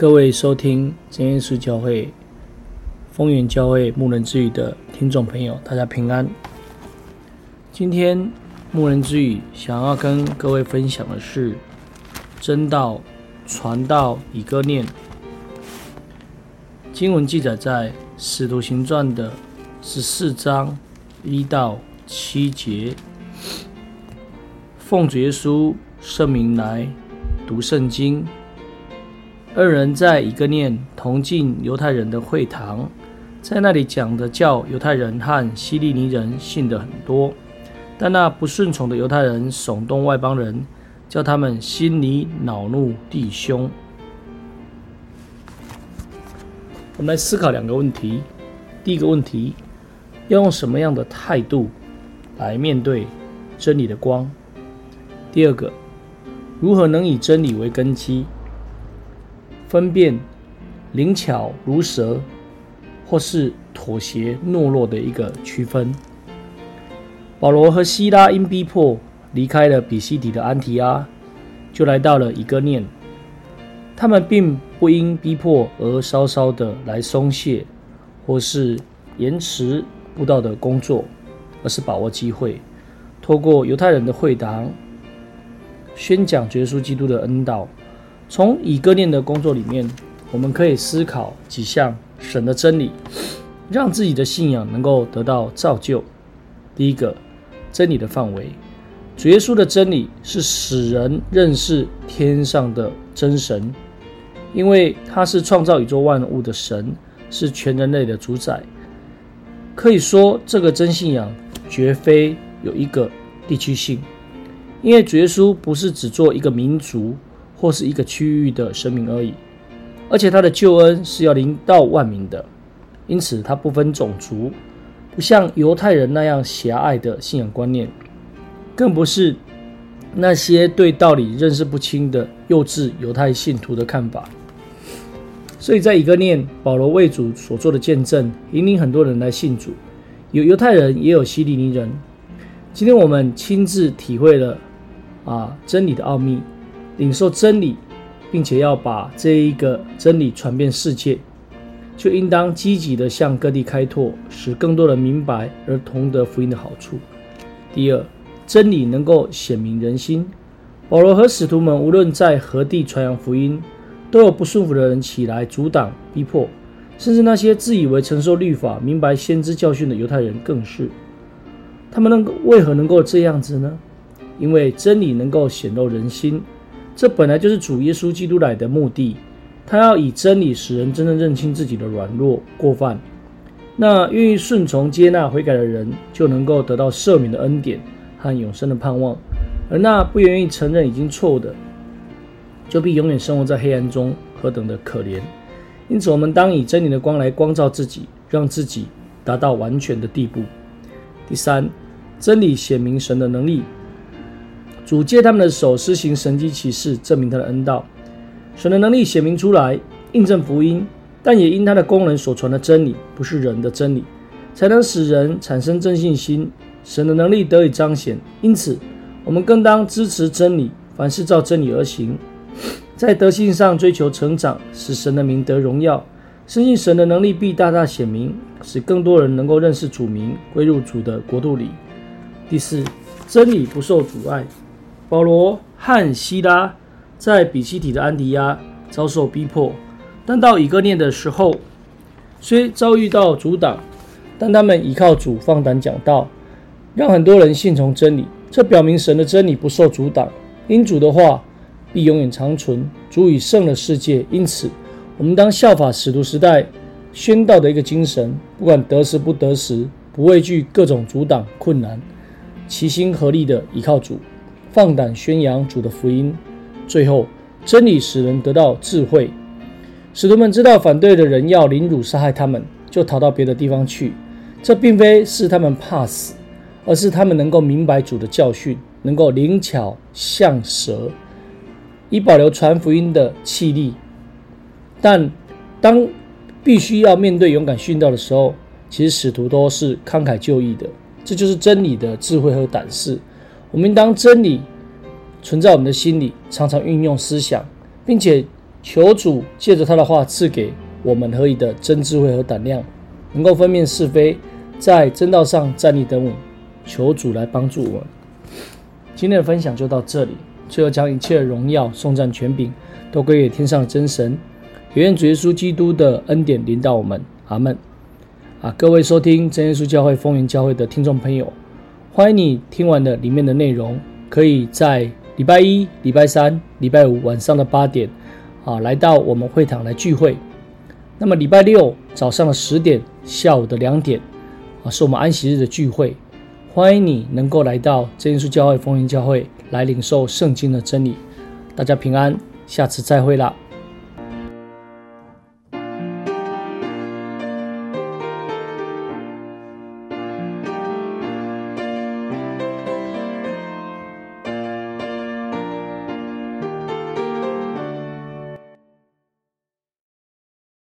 各位收听真耶稣教会丰原教会牧人之语的听众朋友，大家平安。今天牧人之语想要跟各位分享的是真道传道以歌念。经文记载在使徒行传的十四章一到七节。奉主耶稣圣名来读圣经。二人在以哥念同进犹太人的会堂，在那里讲的教犹太人和希利尼人信的很多，但那不顺从的犹太人耸动外邦人，叫他们心里恼怒弟兄。我们来思考两个问题：第一个问题，要用什么样的态度来面对真理的光？第二个，如何能以真理为根基，分辨灵巧如蛇，或是妥协懦弱的一个区分？保罗和西拉因逼迫离开了比西底的安提阿，就来到了以哥念。他们并不因逼迫而稍稍的来松懈，或是延迟布道的工作，而是把握机会，透过犹太人的会堂。宣讲耶稣基督的恩道，从以哥念的工作里面，我们可以思考几项神的真理，让自己的信仰能够得到造就。第一个，真理的范围，主耶稣的真理是使人认识天上的真神，因为他是创造宇宙万物的神，是全人类的主宰。可以说，这个真信仰绝非有一个地区性。因为主耶稣不是只做一个民族或是一个区域的神明而已，而且他的救恩是要临到万民的，因此他不分种族，不像犹太人那样狭隘的信仰观念，更不是那些对道理认识不清的幼稚犹太信徒的看法。所以在以哥念，保罗为主所做的见证，引领很多人来信主，有犹太人，也有希利尼人。今天我们亲自体会了。啊，真理的奥秘，领受真理，并且要把这一个真理传遍世界，就应当积极地向各地开拓，使更多人明白而同得福音的好处。第二，真理能够显明人心。保罗和使徒们无论在何地传扬福音，都有不顺服的人起来阻挡、逼迫，甚至那些自以为承受律法、明白先知教训的犹太人更是。他们能够为何能够这样子呢？因为真理能够显露人心，这本来就是主耶稣基督来的目的。他要以真理使人真正认清自己的软弱过犯，那愿意顺从接纳悔改的人，就能够得到赦免的恩典和永生的盼望；而那不愿意承认已经错误的，就必永远生活在黑暗中，何等的可怜！因此，我们当以真理的光来光照自己，让自己达到完全的地步。第三，真理显明神的能力。主借他们的手施行神迹奇事，证明他的恩道，神的能力显明出来，印证福音。但也因他的工人所传的真理，不是人的真理，才能使人产生真信心，神的能力得以彰显。因此，我们更当支持真理，凡事照真理而行，在德性上追求成长，使神的名得荣耀。深信神的能力必大大显明，使更多人能够认识主名，归入主的国度里。第四，真理不受阻碍。保罗和希拉在比西底的安提亚遭受逼迫，但到以哥念的时候，虽遭遇到阻挡，但他们倚靠主，放胆讲道，让很多人信从真理。这表明神的真理不受阻挡，因主的话必永远长存。主已胜了世界，因此我们当效法使徒时代宣道的一个精神，不管得时不得时，不畏惧各种阻挡困难，齐心合力的倚靠主。放胆宣扬主的福音，最后真理使人得到智慧。使徒们知道反对的人要凌辱杀害他们，就逃到别的地方去。这并非是他们怕死，而是他们能够明白主的教训，能够灵巧像蛇，以保留传福音的气力。但当必须要面对勇敢殉道的时候，其实使徒都是慷慨就义的。这就是真理的智慧和胆识。我们当真理存在我们的心里，常常运用思想，并且求主借着他的话赐给我们何以的真智慧和胆量，能够分辨是非，在正道上站立得稳。求主来帮助我们。今天的分享就到这里。最后，将一切荣耀、颂赞、权柄都归给天上的真神。也愿主耶稣基督的恩典临到我们。阿门。啊，各位收听真耶稣教会风云教会的听众朋友，欢迎你听完了里面的内容，可以在礼拜一、礼拜三、礼拜五晚上的八点啊，来到我们会堂来聚会。那么礼拜六早上的十点、下午的两点啊，是我们安息日的聚会。欢迎你能够来到真耶稣教会风云教会来领受圣经的真理。大家平安，下次再会啦。